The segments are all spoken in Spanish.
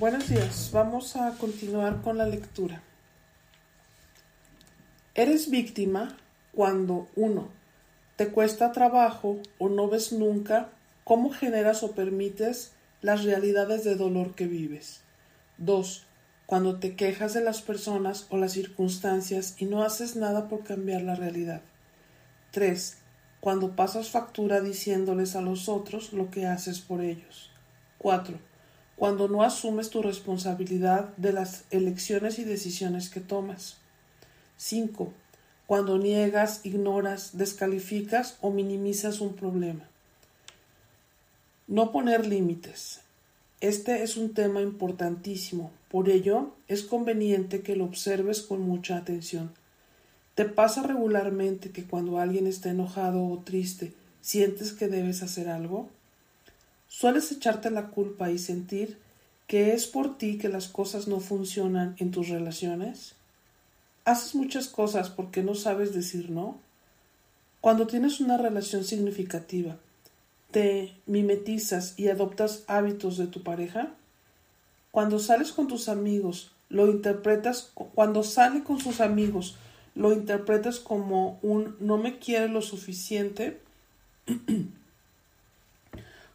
Buenos días, vamos a continuar con la lectura. Eres víctima cuando uno te cuesta trabajo o no ves nunca cómo generas o permites las realidades de dolor que vives. 2. Cuando te quejas de las personas o las circunstancias y no haces nada por cambiar la realidad. 3. Cuando pasas factura diciéndoles a los otros lo que haces por ellos. 4. Cuando no asumes tu responsabilidad de las elecciones y decisiones que tomas. 5. Cuando niegas, ignoras, descalificas o minimizas un problema. No poner límites. Este es un tema importantísimo, por ello es conveniente que lo observes con mucha atención. ¿Te pasa regularmente que cuando alguien está enojado o triste sientes que debes hacer algo? ¿Sueles echarte la culpa y sentir que es por ti que las cosas no funcionan en tus relaciones? ¿Haces muchas cosas porque no sabes decir no? Cuando tienes una relación significativa, ¿te mimetizas y adoptas hábitos de tu pareja? Cuando sales con tus amigos, lo interpretas, cuando sale con sus amigos, lo interpretas como un no me quiere lo suficiente.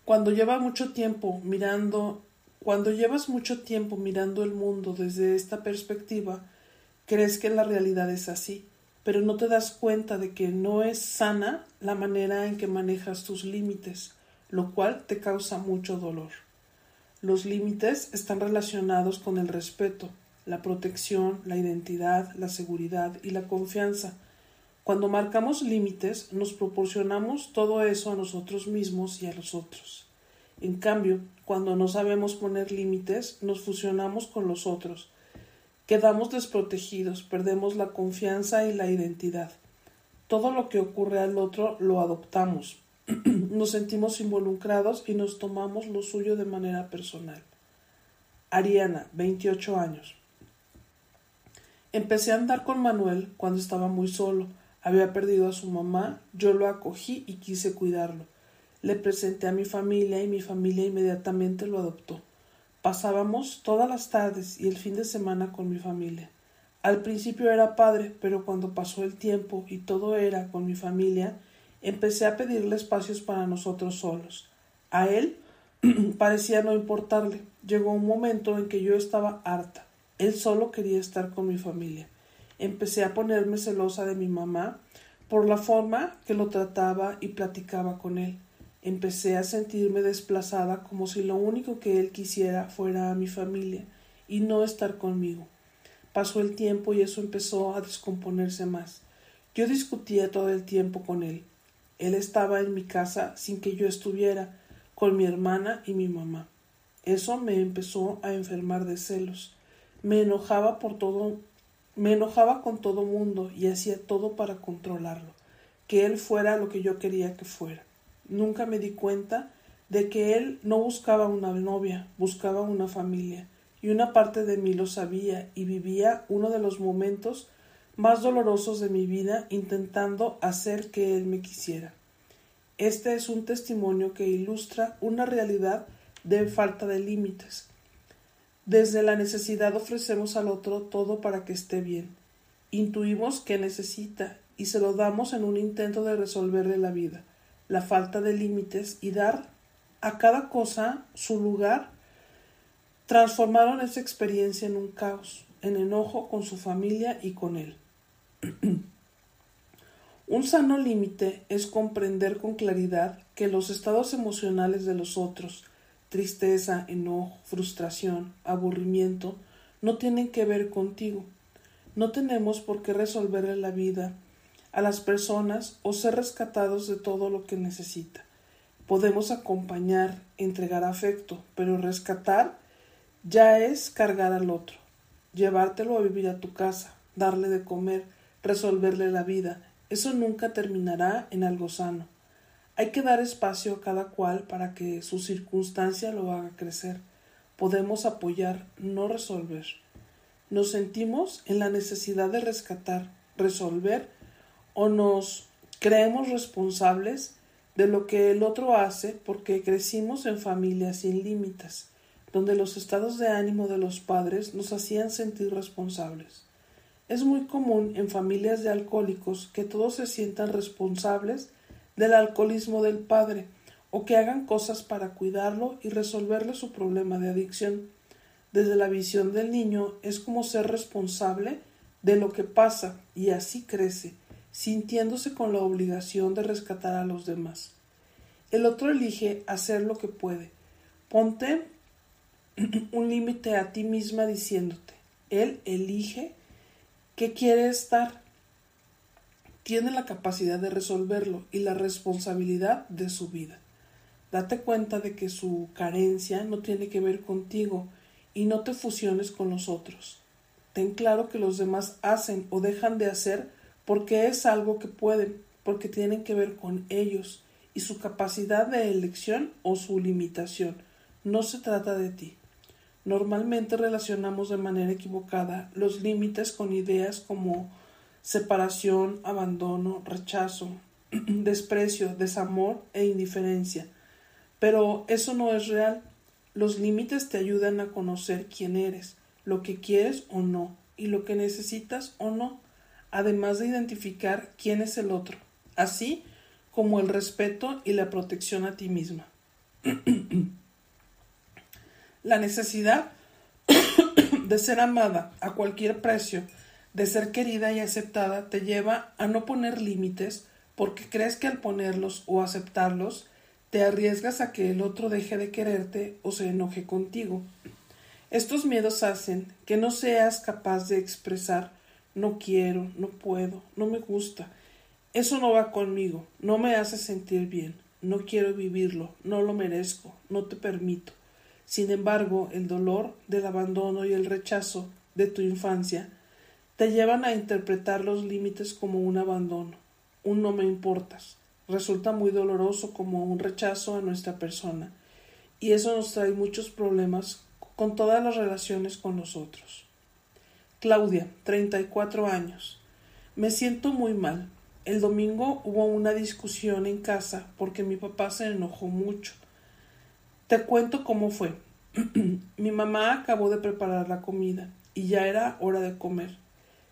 cuando lleva mucho tiempo mirando, cuando llevas mucho tiempo mirando el mundo desde esta perspectiva, crees que la realidad es así, pero no te das cuenta de que no es sana la manera en que manejas tus límites, lo cual te causa mucho dolor. Los límites están relacionados con el respeto, la protección, la identidad, la seguridad y la confianza. Cuando marcamos límites, nos proporcionamos todo eso a nosotros mismos y a los otros. En cambio, cuando no sabemos poner límites, nos fusionamos con los otros, Quedamos desprotegidos, perdemos la confianza y la identidad. Todo lo que ocurre al otro lo adoptamos. nos sentimos involucrados y nos tomamos lo suyo de manera personal. Ariana, 28 años. Empecé a andar con Manuel cuando estaba muy solo. Había perdido a su mamá, yo lo acogí y quise cuidarlo. Le presenté a mi familia y mi familia inmediatamente lo adoptó. Pasábamos todas las tardes y el fin de semana con mi familia. Al principio era padre, pero cuando pasó el tiempo y todo era con mi familia, empecé a pedirle espacios para nosotros solos. A él parecía no importarle. Llegó un momento en que yo estaba harta. Él solo quería estar con mi familia. Empecé a ponerme celosa de mi mamá por la forma que lo trataba y platicaba con él. Empecé a sentirme desplazada como si lo único que él quisiera fuera a mi familia y no estar conmigo. Pasó el tiempo y eso empezó a descomponerse más. Yo discutía todo el tiempo con él. Él estaba en mi casa sin que yo estuviera, con mi hermana y mi mamá. Eso me empezó a enfermar de celos. Me enojaba por todo, me enojaba con todo mundo y hacía todo para controlarlo, que él fuera lo que yo quería que fuera. Nunca me di cuenta de que él no buscaba una novia, buscaba una familia, y una parte de mí lo sabía y vivía uno de los momentos más dolorosos de mi vida intentando hacer que él me quisiera. Este es un testimonio que ilustra una realidad de falta de límites. Desde la necesidad ofrecemos al otro todo para que esté bien. Intuimos que necesita y se lo damos en un intento de resolverle la vida la falta de límites y dar a cada cosa su lugar, transformaron esa experiencia en un caos, en enojo con su familia y con él. un sano límite es comprender con claridad que los estados emocionales de los otros, tristeza, enojo, frustración, aburrimiento, no tienen que ver contigo. No tenemos por qué resolverle la vida a las personas o ser rescatados de todo lo que necesita. Podemos acompañar, entregar afecto, pero rescatar ya es cargar al otro, llevártelo a vivir a tu casa, darle de comer, resolverle la vida. Eso nunca terminará en algo sano. Hay que dar espacio a cada cual para que su circunstancia lo haga crecer. Podemos apoyar, no resolver. Nos sentimos en la necesidad de rescatar, resolver o nos creemos responsables de lo que el otro hace porque crecimos en familias sin límites. donde los estados de ánimo de los padres nos hacían sentir responsables. Es muy común en familias de alcohólicos que todos se sientan responsables del alcoholismo del padre o que hagan cosas para cuidarlo y resolverle su problema de adicción. Desde la visión del niño es como ser responsable de lo que pasa y así crece, sintiéndose con la obligación de rescatar a los demás. El otro elige hacer lo que puede. Ponte un límite a ti misma diciéndote, él elige qué quiere estar. Tiene la capacidad de resolverlo y la responsabilidad de su vida. Date cuenta de que su carencia no tiene que ver contigo y no te fusiones con los otros. Ten claro que los demás hacen o dejan de hacer porque es algo que pueden, porque tienen que ver con ellos y su capacidad de elección o su limitación. No se trata de ti. Normalmente relacionamos de manera equivocada los límites con ideas como separación, abandono, rechazo, desprecio, desamor e indiferencia. Pero eso no es real. Los límites te ayudan a conocer quién eres, lo que quieres o no, y lo que necesitas o no, además de identificar quién es el otro, así como el respeto y la protección a ti misma. La necesidad de ser amada a cualquier precio, de ser querida y aceptada, te lleva a no poner límites porque crees que al ponerlos o aceptarlos te arriesgas a que el otro deje de quererte o se enoje contigo. Estos miedos hacen que no seas capaz de expresar no quiero, no puedo, no me gusta, eso no va conmigo, no me hace sentir bien, no quiero vivirlo, no lo merezco, no te permito. Sin embargo, el dolor del abandono y el rechazo de tu infancia te llevan a interpretar los límites como un abandono, un no me importas. Resulta muy doloroso como un rechazo a nuestra persona, y eso nos trae muchos problemas con todas las relaciones con los otros. Claudia, 34 años. Me siento muy mal. El domingo hubo una discusión en casa porque mi papá se enojó mucho. Te cuento cómo fue. mi mamá acabó de preparar la comida y ya era hora de comer.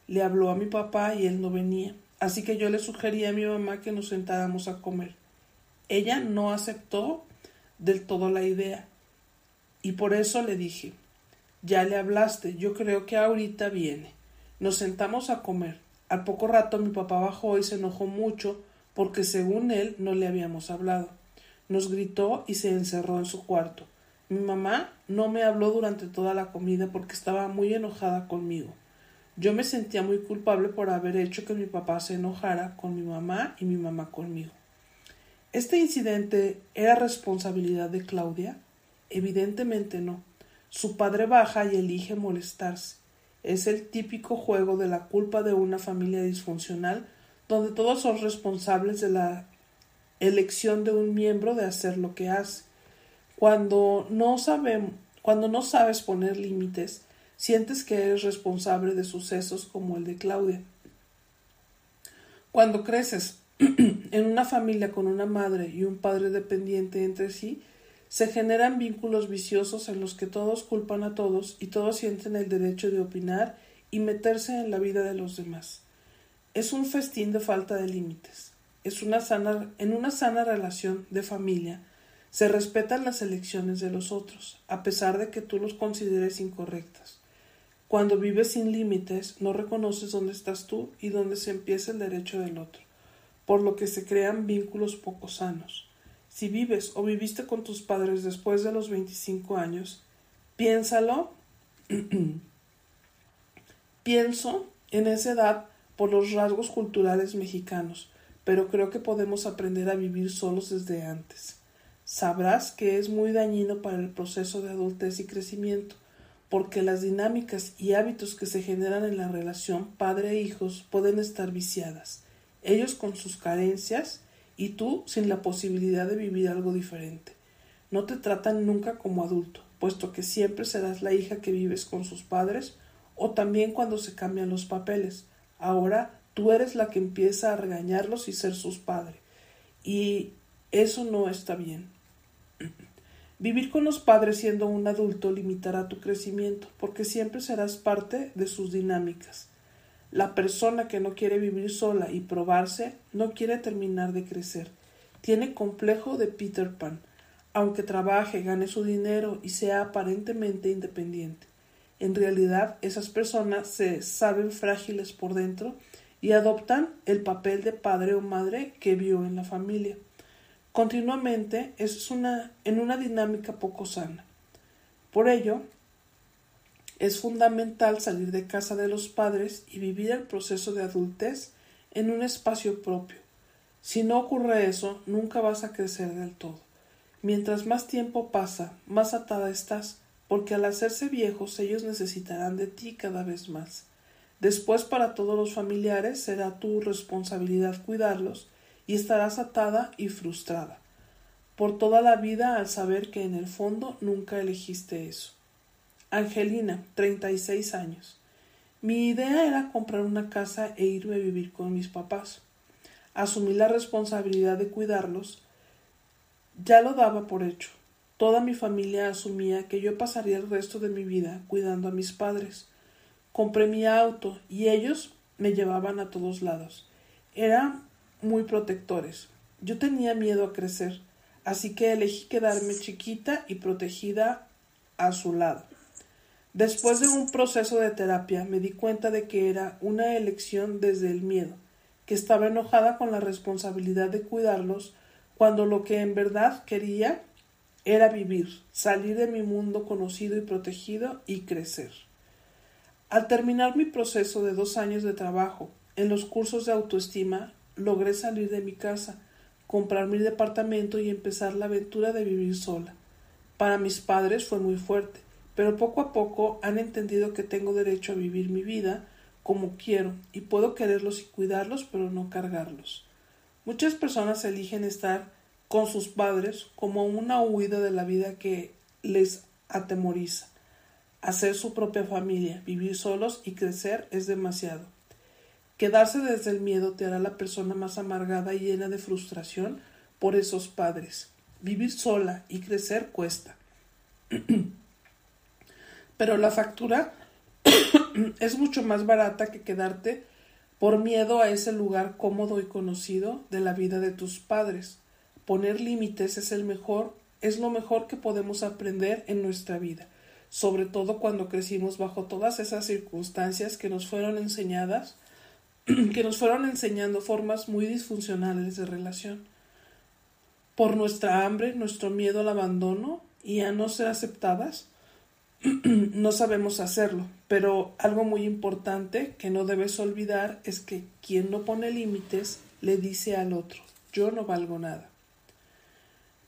Le habló a mi papá y él no venía, así que yo le sugerí a mi mamá que nos sentáramos a comer. Ella no aceptó del todo la idea y por eso le dije ya le hablaste, yo creo que ahorita viene. Nos sentamos a comer. Al poco rato mi papá bajó y se enojó mucho porque según él no le habíamos hablado. Nos gritó y se encerró en su cuarto. Mi mamá no me habló durante toda la comida porque estaba muy enojada conmigo. Yo me sentía muy culpable por haber hecho que mi papá se enojara con mi mamá y mi mamá conmigo. ¿Este incidente era responsabilidad de Claudia? Evidentemente no. Su padre baja y elige molestarse. Es el típico juego de la culpa de una familia disfuncional donde todos son responsables de la elección de un miembro de hacer lo que hace. Cuando no, cuando no sabes poner límites, sientes que eres responsable de sucesos como el de Claudia. Cuando creces en una familia con una madre y un padre dependiente entre sí, se generan vínculos viciosos en los que todos culpan a todos y todos sienten el derecho de opinar y meterse en la vida de los demás. Es un festín de falta de límites. Es una sana, en una sana relación de familia se respetan las elecciones de los otros, a pesar de que tú los consideres incorrectas. Cuando vives sin límites, no reconoces dónde estás tú y dónde se empieza el derecho del otro, por lo que se crean vínculos poco sanos. Si vives o viviste con tus padres después de los 25 años, piénsalo. Pienso en esa edad por los rasgos culturales mexicanos, pero creo que podemos aprender a vivir solos desde antes. Sabrás que es muy dañino para el proceso de adultez y crecimiento, porque las dinámicas y hábitos que se generan en la relación padre-hijos pueden estar viciadas, ellos con sus carencias y tú sin la posibilidad de vivir algo diferente. No te tratan nunca como adulto, puesto que siempre serás la hija que vives con sus padres o también cuando se cambian los papeles. Ahora tú eres la que empieza a regañarlos y ser sus padres. Y eso no está bien. Vivir con los padres siendo un adulto limitará tu crecimiento, porque siempre serás parte de sus dinámicas. La persona que no quiere vivir sola y probarse no quiere terminar de crecer. Tiene complejo de Peter Pan, aunque trabaje, gane su dinero y sea aparentemente independiente. En realidad, esas personas se saben frágiles por dentro y adoptan el papel de padre o madre que vio en la familia continuamente es una, en una dinámica poco sana. Por ello, es fundamental salir de casa de los padres y vivir el proceso de adultez en un espacio propio. Si no ocurre eso, nunca vas a crecer del todo. Mientras más tiempo pasa, más atada estás, porque al hacerse viejos ellos necesitarán de ti cada vez más. Después para todos los familiares será tu responsabilidad cuidarlos y estarás atada y frustrada por toda la vida al saber que en el fondo nunca elegiste eso. Angelina, 36 años. Mi idea era comprar una casa e irme a vivir con mis papás. Asumí la responsabilidad de cuidarlos. Ya lo daba por hecho. Toda mi familia asumía que yo pasaría el resto de mi vida cuidando a mis padres. Compré mi auto y ellos me llevaban a todos lados. Eran muy protectores. Yo tenía miedo a crecer, así que elegí quedarme chiquita y protegida a su lado. Después de un proceso de terapia me di cuenta de que era una elección desde el miedo, que estaba enojada con la responsabilidad de cuidarlos cuando lo que en verdad quería era vivir, salir de mi mundo conocido y protegido y crecer. Al terminar mi proceso de dos años de trabajo en los cursos de autoestima, logré salir de mi casa, comprar mi departamento y empezar la aventura de vivir sola. Para mis padres fue muy fuerte, pero poco a poco han entendido que tengo derecho a vivir mi vida como quiero y puedo quererlos y cuidarlos, pero no cargarlos. Muchas personas eligen estar con sus padres como una huida de la vida que les atemoriza. Hacer su propia familia, vivir solos y crecer es demasiado. Quedarse desde el miedo te hará la persona más amargada y llena de frustración por esos padres. Vivir sola y crecer cuesta. Pero la factura es mucho más barata que quedarte por miedo a ese lugar cómodo y conocido de la vida de tus padres. Poner límites es el mejor, es lo mejor que podemos aprender en nuestra vida, sobre todo cuando crecimos bajo todas esas circunstancias que nos fueron enseñadas que nos fueron enseñando formas muy disfuncionales de relación. Por nuestra hambre, nuestro miedo al abandono y a no ser aceptadas, no sabemos hacerlo, pero algo muy importante que no debes olvidar es que quien no pone límites le dice al otro, yo no valgo nada.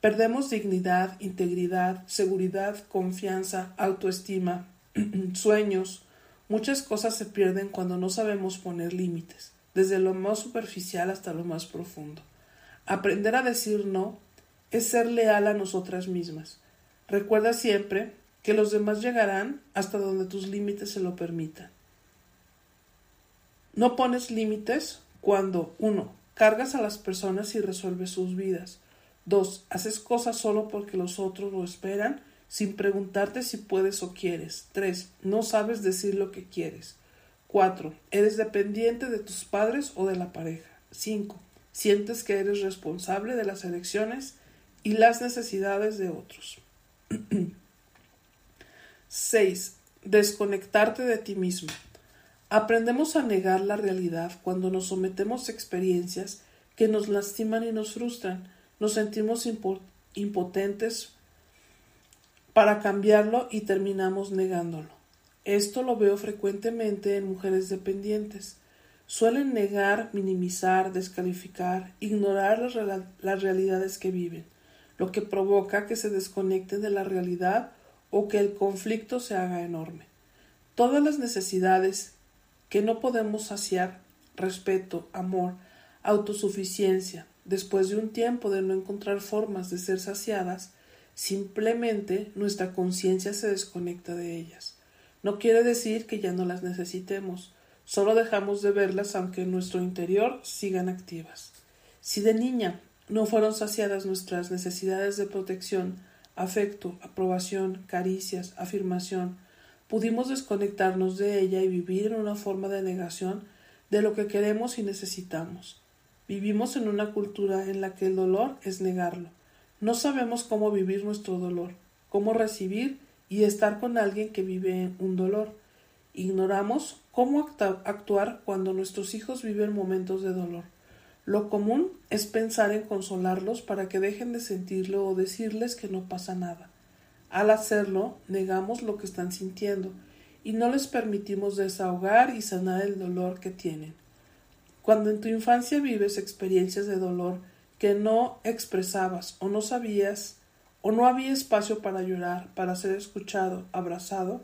Perdemos dignidad, integridad, seguridad, confianza, autoestima, sueños, Muchas cosas se pierden cuando no sabemos poner límites, desde lo más superficial hasta lo más profundo. Aprender a decir no es ser leal a nosotras mismas. Recuerda siempre que los demás llegarán hasta donde tus límites se lo permitan. No pones límites cuando uno Cargas a las personas y resuelves sus vidas. 2. Haces cosas solo porque los otros lo esperan sin preguntarte si puedes o quieres. 3. No sabes decir lo que quieres. 4. Eres dependiente de tus padres o de la pareja. 5. Sientes que eres responsable de las elecciones y las necesidades de otros. 6. Desconectarte de ti mismo. Aprendemos a negar la realidad cuando nos sometemos a experiencias que nos lastiman y nos frustran. Nos sentimos impotentes para cambiarlo y terminamos negándolo. Esto lo veo frecuentemente en mujeres dependientes. Suelen negar, minimizar, descalificar, ignorar las, las, realidades que viven, lo que provoca que se desconecten de la realidad o que el conflicto se haga enorme. Todas las necesidades que no podemos saciar, respeto, amor, autosuficiencia, después de un tiempo de no encontrar formas de ser saciadas, Simplemente nuestra conciencia se desconecta de ellas. No quiere decir que ya no las necesitemos, solo dejamos de verlas aunque en nuestro interior sigan activas. Si de niña no fueron saciadas nuestras necesidades de protección, afecto, aprobación, caricias, afirmación, pudimos desconectarnos de ella y vivir en una forma de negación de lo que queremos y necesitamos. Vivimos en una cultura en la que el dolor es negarlo. No sabemos cómo vivir nuestro dolor, cómo recibir y estar con alguien que vive un dolor. Ignoramos cómo actuar cuando nuestros hijos viven momentos de dolor. Lo común es pensar en consolarlos para que dejen de sentirlo o decirles que no pasa nada. Al hacerlo, negamos lo que están sintiendo y no les permitimos desahogar y sanar el dolor que tienen. Cuando en tu infancia vives experiencias de dolor que no expresabas o no sabías o no había espacio para llorar, para ser escuchado, abrazado,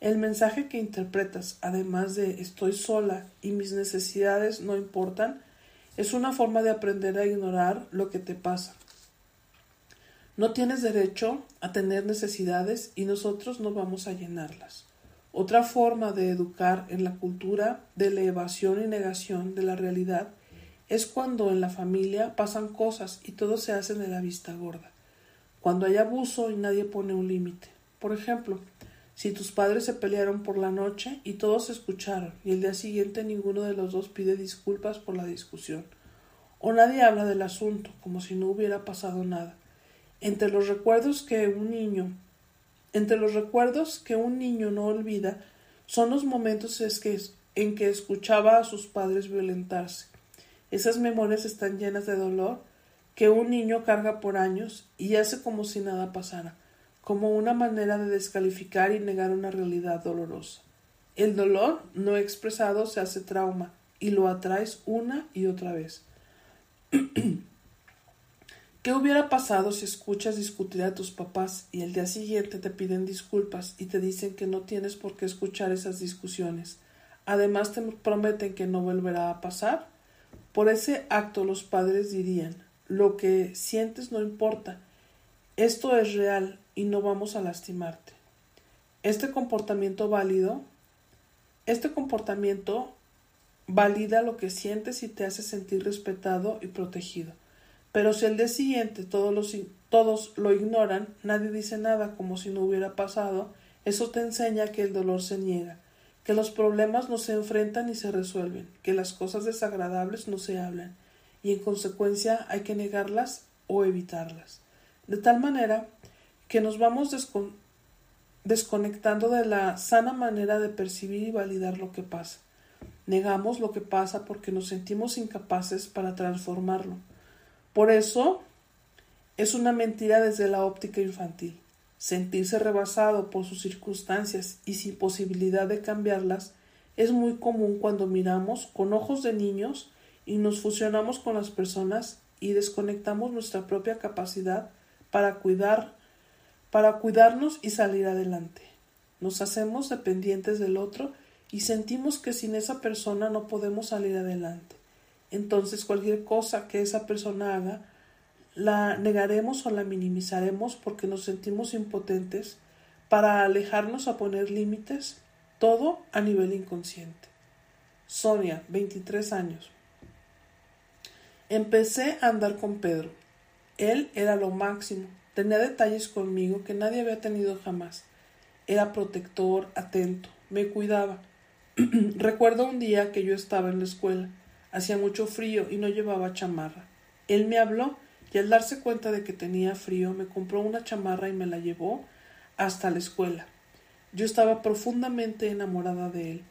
el mensaje que interpretas, además de estoy sola y mis necesidades no importan, es una forma de aprender a ignorar lo que te pasa. No tienes derecho a tener necesidades y nosotros no vamos a llenarlas. Otra forma de educar en la cultura de la evasión y negación de la realidad es cuando en la familia pasan cosas y todo se hace de la vista gorda. Cuando hay abuso y nadie pone un límite. Por ejemplo, si tus padres se pelearon por la noche y todos escucharon y el día siguiente ninguno de los dos pide disculpas por la discusión, o nadie habla del asunto como si no hubiera pasado nada. Entre los recuerdos que un niño entre los recuerdos que un niño no olvida son los momentos en que escuchaba a sus padres violentarse. Esas memorias están llenas de dolor que un niño carga por años y hace como si nada pasara como una manera de descalificar y negar una realidad dolorosa. El dolor no expresado se hace trauma y lo atraes una y otra vez. ¿Qué hubiera pasado si escuchas discutir a tus papás y el día siguiente te piden disculpas y te dicen que no tienes por qué escuchar esas discusiones? Además te prometen que no volverá a pasar. Por ese acto los padres dirían lo que sientes no importa. Esto es real y no vamos a lastimarte. Este comportamiento válido, este comportamiento valida lo que sientes y te hace sentir respetado y protegido. Pero si el día siguiente todos, los, todos lo ignoran, nadie dice nada como si no hubiera pasado, eso te enseña que el dolor se niega, que los problemas no se enfrentan ni se resuelven, que las cosas desagradables no se hablan, y en consecuencia hay que negarlas o evitarlas. De tal manera que nos vamos desconectando de la sana manera de percibir y validar lo que pasa. Negamos lo que pasa porque nos sentimos incapaces para transformarlo. Por eso es una mentira desde la óptica infantil. Sentirse rebasado por sus circunstancias y sin posibilidad de cambiarlas es muy común cuando miramos con ojos de niños y nos fusionamos con las personas y desconectamos nuestra propia capacidad para cuidar para cuidarnos y salir adelante. Nos hacemos dependientes del otro y sentimos que sin esa persona no podemos salir adelante. Entonces cualquier cosa que esa persona haga la negaremos o la minimizaremos porque nos sentimos impotentes para alejarnos a poner límites, todo a nivel inconsciente. Sonia, 23 años. Empecé a andar con Pedro. Él era lo máximo. Tenía detalles conmigo que nadie había tenido jamás. Era protector, atento, me cuidaba. Recuerdo un día que yo estaba en la escuela. Hacía mucho frío y no llevaba chamarra. Él me habló y al darse cuenta de que tenía frío me compró una chamarra y me la llevó hasta la escuela. Yo estaba profundamente enamorada de él.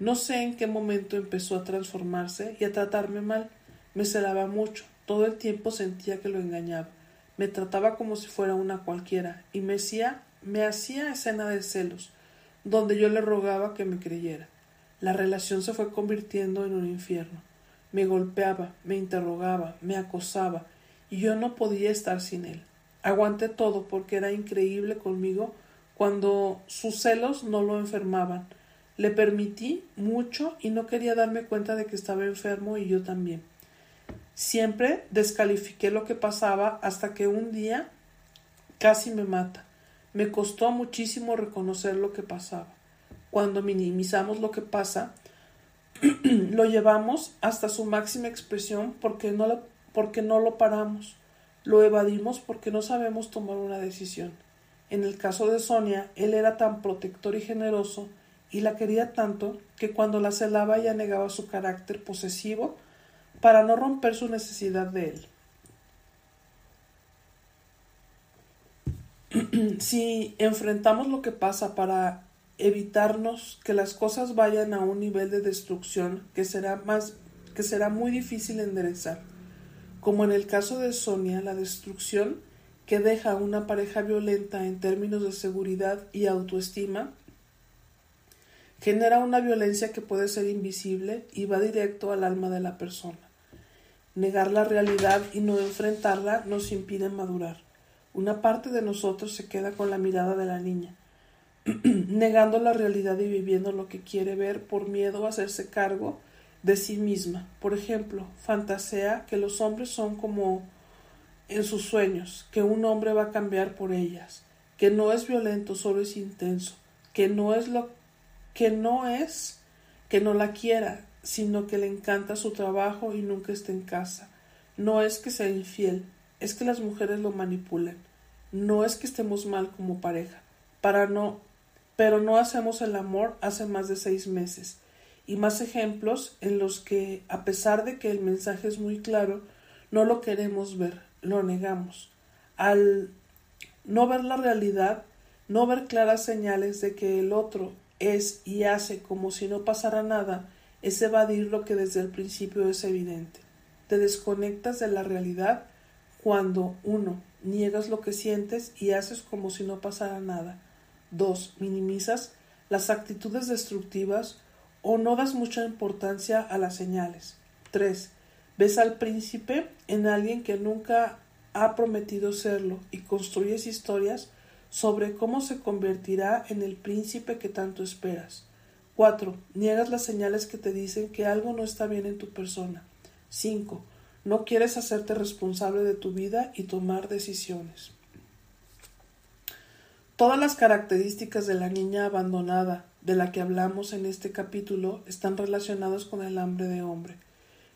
No sé en qué momento empezó a transformarse y a tratarme mal. Me celaba mucho. Todo el tiempo sentía que lo engañaba. Me trataba como si fuera una cualquiera y me hacía, me hacía escena de celos, donde yo le rogaba que me creyera. La relación se fue convirtiendo en un infierno. Me golpeaba, me interrogaba, me acosaba, y yo no podía estar sin él. Aguanté todo porque era increíble conmigo cuando sus celos no lo enfermaban. Le permití mucho y no quería darme cuenta de que estaba enfermo y yo también. Siempre descalifiqué lo que pasaba hasta que un día casi me mata. Me costó muchísimo reconocer lo que pasaba. Cuando minimizamos lo que pasa, lo llevamos hasta su máxima expresión porque no, lo, porque no lo paramos. Lo evadimos porque no sabemos tomar una decisión. En el caso de Sonia, él era tan protector y generoso y la quería tanto que cuando la celaba ella negaba su carácter posesivo para no romper su necesidad de él. si enfrentamos lo que pasa para evitarnos que las cosas vayan a un nivel de destrucción que será más que será muy difícil enderezar, como en el caso de Sonia, la destrucción que deja a una pareja violenta en términos de seguridad y autoestima genera una violencia que puede ser invisible y va directo al alma de la persona. Negar la realidad y no enfrentarla nos impide madurar. Una parte de nosotros se queda con la mirada de la niña, negando la realidad y viviendo lo que quiere ver por miedo a hacerse cargo de sí misma. Por ejemplo, fantasea que los hombres son como en sus sueños, que un hombre va a cambiar por ellas, que no es violento, solo es intenso, que no es lo que no es que no la quiera, sino que le encanta su trabajo y nunca está en casa. No es que sea infiel, es que las mujeres lo manipulan. No es que estemos mal como pareja, para no, pero no hacemos el amor hace más de seis meses. Y más ejemplos en los que, a pesar de que el mensaje es muy claro, no lo queremos ver, lo negamos. Al no ver la realidad, no ver claras señales de que el otro es y hace como si no pasara nada, es evadir lo que desde el principio es evidente. Te desconectas de la realidad cuando uno niegas lo que sientes y haces como si no pasara nada. 2. Minimizas las actitudes destructivas o no das mucha importancia a las señales. 3. Ves al príncipe en alguien que nunca ha prometido serlo y construyes historias sobre cómo se convertirá en el príncipe que tanto esperas. 4. Niegas las señales que te dicen que algo no está bien en tu persona. 5. No quieres hacerte responsable de tu vida y tomar decisiones. Todas las características de la niña abandonada de la que hablamos en este capítulo están relacionadas con el hambre de hombre.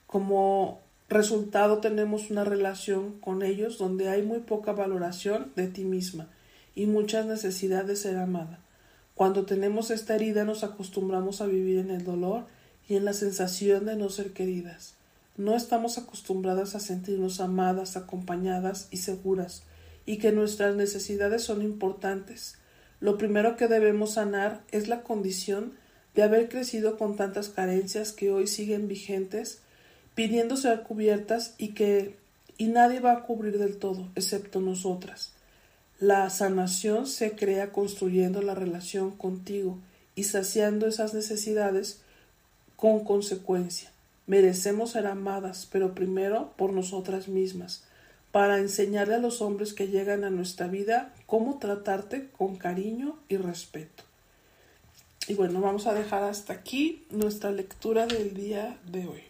Como resultado tenemos una relación con ellos donde hay muy poca valoración de ti misma y muchas necesidades de ser amada. Cuando tenemos esta herida nos acostumbramos a vivir en el dolor y en la sensación de no ser queridas. No estamos acostumbradas a sentirnos amadas, acompañadas y seguras, y que nuestras necesidades son importantes. Lo primero que debemos sanar es la condición de haber crecido con tantas carencias que hoy siguen vigentes, pidiendo ser cubiertas y que y nadie va a cubrir del todo, excepto nosotras. La sanación se crea construyendo la relación contigo y saciando esas necesidades con consecuencia. Merecemos ser amadas, pero primero por nosotras mismas, para enseñarle a los hombres que llegan a nuestra vida cómo tratarte con cariño y respeto. Y bueno, vamos a dejar hasta aquí nuestra lectura del día de hoy.